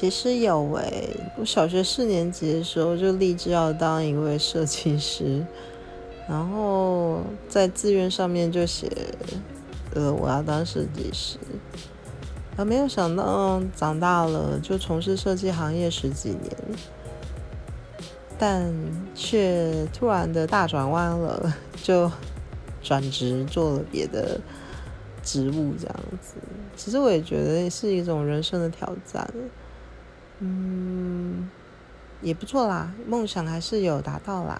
其实有诶，我小学四年级的时候就立志要当一位设计师，然后在志愿上面就写，呃，我要当设计师。而没有想到长大了就从事设计行业十几年，但却突然的大转弯了，就转职做了别的职务，这样子。其实我也觉得是一种人生的挑战。嗯，也不错啦，梦想还是有达到啦。